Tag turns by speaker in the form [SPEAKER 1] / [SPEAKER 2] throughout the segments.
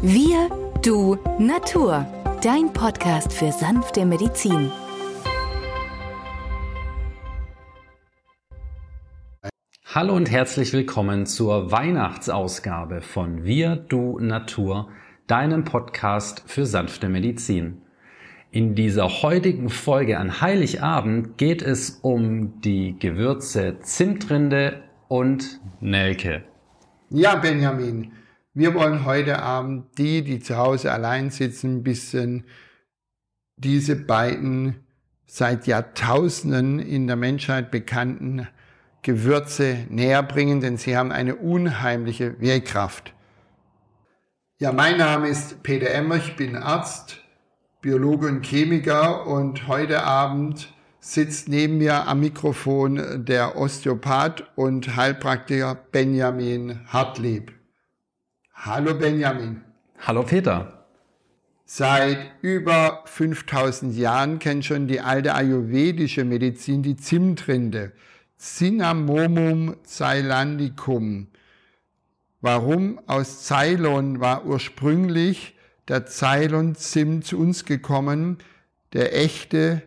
[SPEAKER 1] Wir, du, Natur. Dein Podcast für sanfte Medizin.
[SPEAKER 2] Hallo und herzlich willkommen zur Weihnachtsausgabe von Wir, du, Natur, deinem Podcast für sanfte Medizin. In dieser heutigen Folge an Heiligabend geht es um die Gewürze Zimtrinde und Nelke.
[SPEAKER 3] Ja, Benjamin, wir wollen heute Abend die, die zu Hause allein sitzen, ein bisschen diese beiden seit Jahrtausenden in der Menschheit bekannten Gewürze näher bringen, denn sie haben eine unheimliche Wirkkraft. Ja, mein Name ist Peter Emmer, ich bin Arzt, Biologe und Chemiker und heute Abend sitzt neben mir am Mikrofon der Osteopath und Heilpraktiker Benjamin Hartlieb. Hallo Benjamin.
[SPEAKER 2] Hallo Peter.
[SPEAKER 3] Seit über 5000 Jahren kennt schon die alte ayurvedische Medizin die Zimtrinde. Cinnamomum ceylandicum. Warum? Aus Ceylon war ursprünglich der Ceylon-Zimt zu uns gekommen, der echte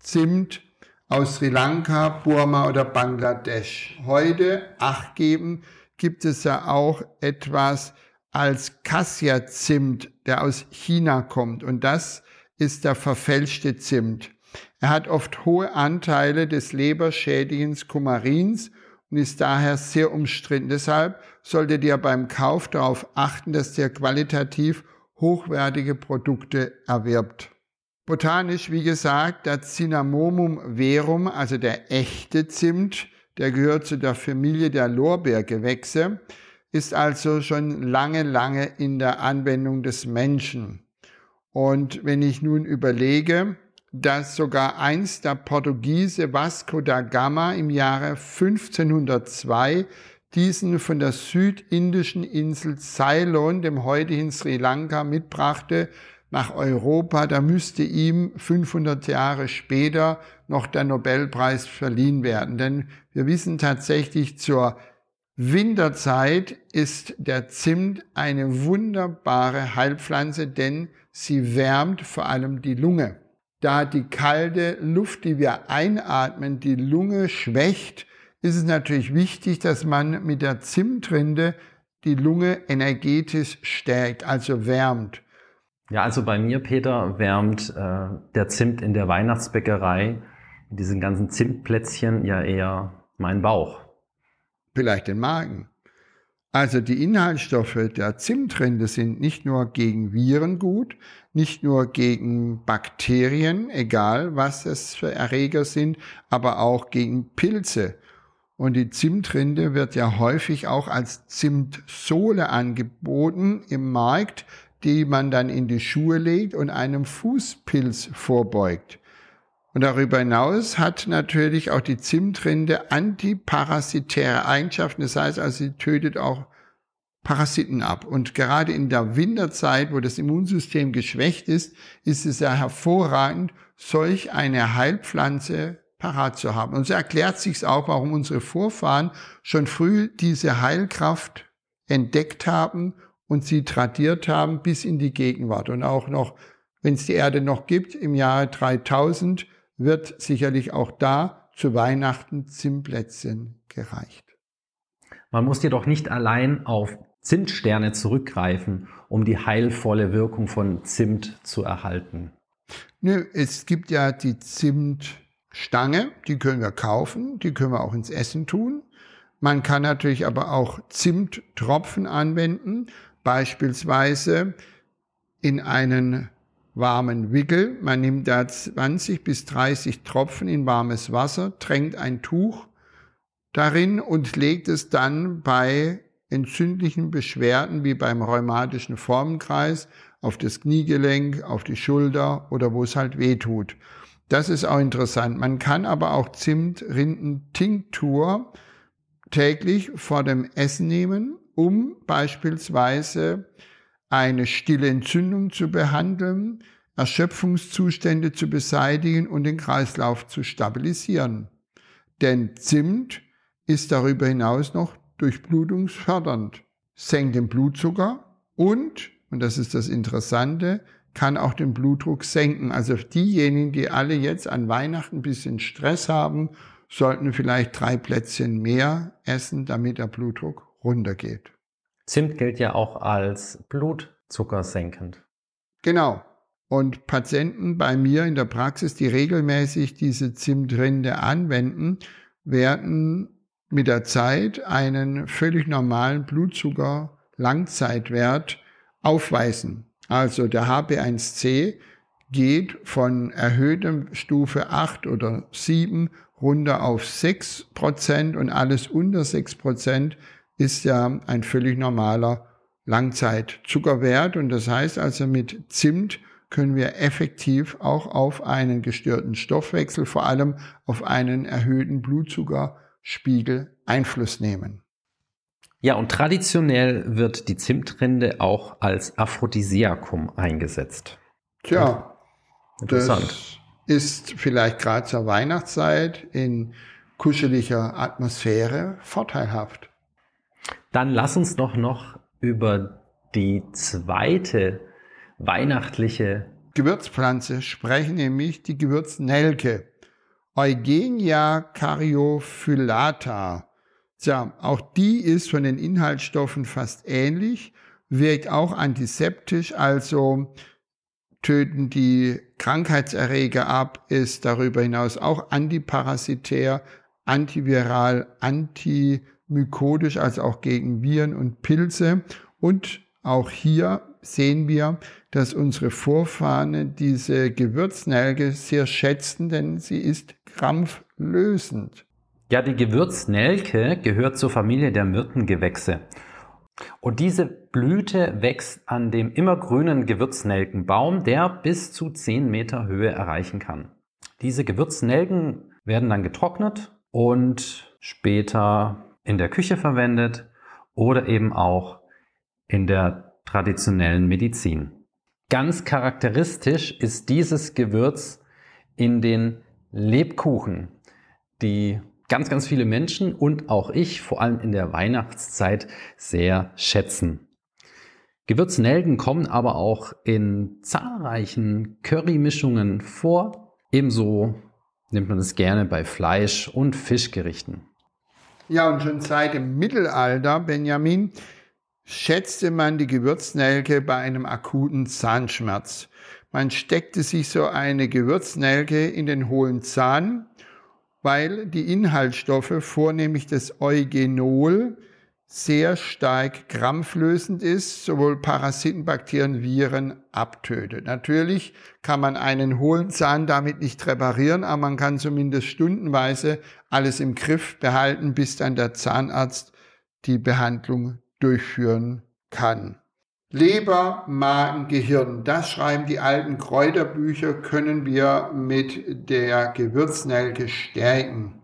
[SPEAKER 3] Zimt aus Sri Lanka, Burma oder Bangladesch. Heute, acht geben, gibt es ja auch etwas als Cassia-Zimt, der aus China kommt. Und das ist der verfälschte Zimt. Er hat oft hohe Anteile des Leberschädigens Kumarins und ist daher sehr umstritten. Deshalb solltet ihr beim Kauf darauf achten, dass ihr qualitativ hochwertige Produkte erwirbt. Botanisch, wie gesagt, der Cinnamomum verum, also der echte Zimt, der gehört zu der Familie der Lorbeergewächse, ist also schon lange, lange in der Anwendung des Menschen. Und wenn ich nun überlege, dass sogar einst der Portugiese Vasco da Gama im Jahre 1502 diesen von der südindischen Insel Ceylon, dem heutigen Sri Lanka, mitbrachte nach Europa, da müsste ihm 500 Jahre später noch der Nobelpreis verliehen werden. Denn wir wissen tatsächlich, zur Winterzeit ist der Zimt eine wunderbare Heilpflanze, denn sie wärmt vor allem die Lunge. Da die kalte Luft, die wir einatmen, die Lunge schwächt, ist es natürlich wichtig, dass man mit der Zimtrinde die Lunge energetisch stärkt, also wärmt.
[SPEAKER 2] Ja, also bei mir, Peter, wärmt äh, der Zimt in der Weihnachtsbäckerei, mit diesen ganzen Zimtplätzchen, ja eher mein Bauch.
[SPEAKER 3] Vielleicht den Magen. Also die Inhaltsstoffe der Zimtrinde sind nicht nur gegen Viren gut, nicht nur gegen Bakterien, egal was es für Erreger sind, aber auch gegen Pilze. Und die Zimtrinde wird ja häufig auch als Zimtsohle angeboten im Markt, die man dann in die Schuhe legt und einem Fußpilz vorbeugt. Und darüber hinaus hat natürlich auch die Zimtrinde antiparasitäre Eigenschaften. Das heißt also, sie tötet auch Parasiten ab. Und gerade in der Winterzeit, wo das Immunsystem geschwächt ist, ist es ja hervorragend, solch eine Heilpflanze parat zu haben. Und so erklärt sich auch, warum unsere Vorfahren schon früh diese Heilkraft entdeckt haben und sie tradiert haben bis in die Gegenwart. Und auch noch, wenn es die Erde noch gibt, im Jahre 3000 wird sicherlich auch da zu Weihnachten Zimtplätzchen gereicht.
[SPEAKER 2] Man muss jedoch nicht allein auf Zimtsterne zurückgreifen, um die heilvolle Wirkung von Zimt zu erhalten.
[SPEAKER 3] Nö, es gibt ja die Zimt Stange, die können wir kaufen, die können wir auch ins Essen tun. Man kann natürlich aber auch Zimttropfen anwenden, beispielsweise in einen warmen Wickel. Man nimmt da 20 bis 30 Tropfen in warmes Wasser, tränkt ein Tuch darin und legt es dann bei entzündlichen Beschwerden wie beim rheumatischen Formenkreis auf das Kniegelenk, auf die Schulter oder wo es halt weh tut. Das ist auch interessant. Man kann aber auch Zimtrindentinktur täglich vor dem Essen nehmen, um beispielsweise eine stille Entzündung zu behandeln, Erschöpfungszustände zu beseitigen und den Kreislauf zu stabilisieren. Denn Zimt ist darüber hinaus noch durchblutungsfördernd, senkt den Blutzucker und und das ist das Interessante, kann auch den Blutdruck senken. Also diejenigen, die alle jetzt an Weihnachten ein bisschen Stress haben, sollten vielleicht drei Plätzchen mehr essen, damit der Blutdruck runtergeht.
[SPEAKER 2] Zimt gilt ja auch als Blutzuckersenkend.
[SPEAKER 3] Genau. Und Patienten bei mir in der Praxis, die regelmäßig diese Zimtrinde anwenden, werden mit der Zeit einen völlig normalen Blutzucker-Langzeitwert aufweisen. Also der HB1C geht von erhöhtem Stufe 8 oder 7 runter auf 6 Prozent und alles unter 6 Prozent ist ja ein völlig normaler Langzeitzuckerwert. Und das heißt also mit Zimt können wir effektiv auch auf einen gestörten Stoffwechsel, vor allem auf einen erhöhten Blutzuckerspiegel Einfluss nehmen.
[SPEAKER 2] Ja, und traditionell wird die Zimtrinde auch als Aphrodisiakum eingesetzt.
[SPEAKER 3] Tja, interessant. Das ist vielleicht gerade zur Weihnachtszeit in kuscheliger Atmosphäre vorteilhaft.
[SPEAKER 2] Dann lass uns doch noch über die zweite weihnachtliche
[SPEAKER 3] Gewürzpflanze sprechen, nämlich die Gewürznelke. Eugenia caryophyllata. Tja, auch die ist von den Inhaltsstoffen fast ähnlich, wirkt auch antiseptisch, also töten die Krankheitserreger ab, ist darüber hinaus auch antiparasitär, antiviral, antimykodisch, also auch gegen Viren und Pilze. Und auch hier sehen wir, dass unsere Vorfahren diese Gewürznelke sehr schätzten, denn sie ist krampflösend.
[SPEAKER 2] Ja, die Gewürznelke gehört zur Familie der Myrtengewächse. Und diese Blüte wächst an dem immergrünen Gewürznelkenbaum, der bis zu 10 Meter Höhe erreichen kann. Diese Gewürznelken werden dann getrocknet und später in der Küche verwendet oder eben auch in der traditionellen Medizin. Ganz charakteristisch ist dieses Gewürz in den Lebkuchen, die ganz, ganz viele Menschen und auch ich, vor allem in der Weihnachtszeit, sehr schätzen. Gewürznelken kommen aber auch in zahlreichen Currymischungen vor. Ebenso nimmt man es gerne bei Fleisch- und Fischgerichten.
[SPEAKER 3] Ja, und schon seit dem Mittelalter, Benjamin, schätzte man die Gewürznelke bei einem akuten Zahnschmerz. Man steckte sich so eine Gewürznelke in den hohlen Zahn weil die Inhaltsstoffe, vornehmlich das Eugenol, sehr stark krampflösend ist, sowohl Parasiten, Bakterien, Viren abtötet. Natürlich kann man einen hohlen Zahn damit nicht reparieren, aber man kann zumindest stundenweise alles im Griff behalten, bis dann der Zahnarzt die Behandlung durchführen kann. Leber, Magen, Gehirn, das schreiben die alten Kräuterbücher, können wir mit der Gewürznelke stärken.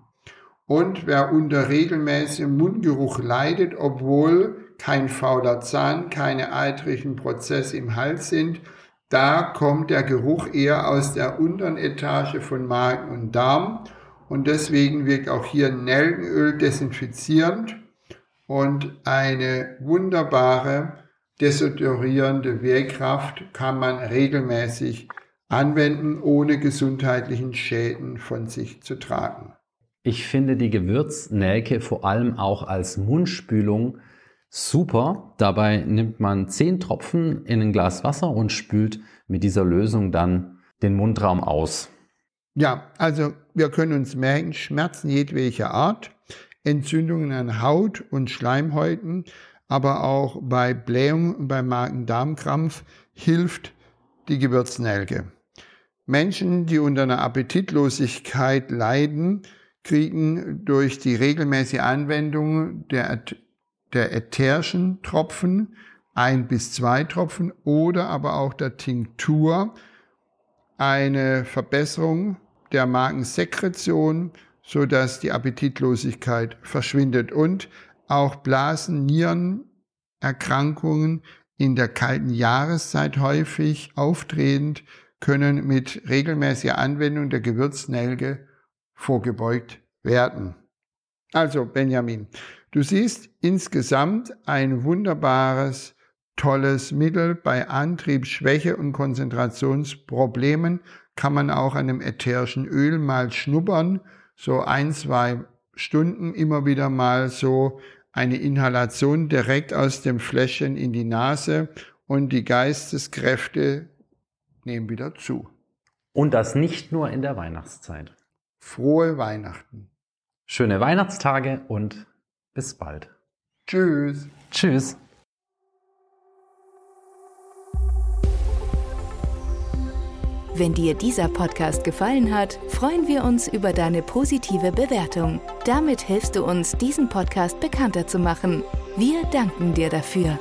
[SPEAKER 3] Und wer unter regelmäßigem Mundgeruch leidet, obwohl kein fauler Zahn, keine eitrigen Prozesse im Hals sind, da kommt der Geruch eher aus der unteren Etage von Magen und Darm und deswegen wirkt auch hier Nelkenöl desinfizierend und eine wunderbare desodorierende Wehrkraft kann man regelmäßig anwenden, ohne gesundheitlichen Schäden von sich zu tragen.
[SPEAKER 2] Ich finde die Gewürznelke vor allem auch als Mundspülung super. Dabei nimmt man 10 Tropfen in ein Glas Wasser und spült mit dieser Lösung dann den Mundraum aus.
[SPEAKER 3] Ja, also wir können uns merken, Schmerzen jedwelcher Art, Entzündungen an Haut und Schleimhäuten, aber auch bei Blähung und bei Magen-Darm-Krampf hilft die Gewürznelke. Menschen, die unter einer Appetitlosigkeit leiden, kriegen durch die regelmäßige Anwendung der, der ätherischen Tropfen ein bis zwei Tropfen oder aber auch der Tinktur eine Verbesserung der Magensekretion, so dass die Appetitlosigkeit verschwindet und auch Blasen-Nierenerkrankungen in der kalten Jahreszeit häufig auftretend können mit regelmäßiger Anwendung der Gewürznelke vorgebeugt werden. Also Benjamin, du siehst insgesamt ein wunderbares tolles Mittel. Bei Antriebsschwäche und Konzentrationsproblemen kann man auch an dem ätherischen Öl mal schnuppern, so ein, zwei Stunden immer wieder mal so eine Inhalation direkt aus dem Fläschchen in die Nase und die Geisteskräfte nehmen wieder zu.
[SPEAKER 2] Und das nicht nur in der Weihnachtszeit.
[SPEAKER 3] Frohe Weihnachten.
[SPEAKER 2] Schöne Weihnachtstage und bis bald.
[SPEAKER 3] Tschüss.
[SPEAKER 2] Tschüss.
[SPEAKER 1] Wenn dir dieser Podcast gefallen hat, freuen wir uns über deine positive Bewertung. Damit hilfst du uns, diesen Podcast bekannter zu machen. Wir danken dir dafür.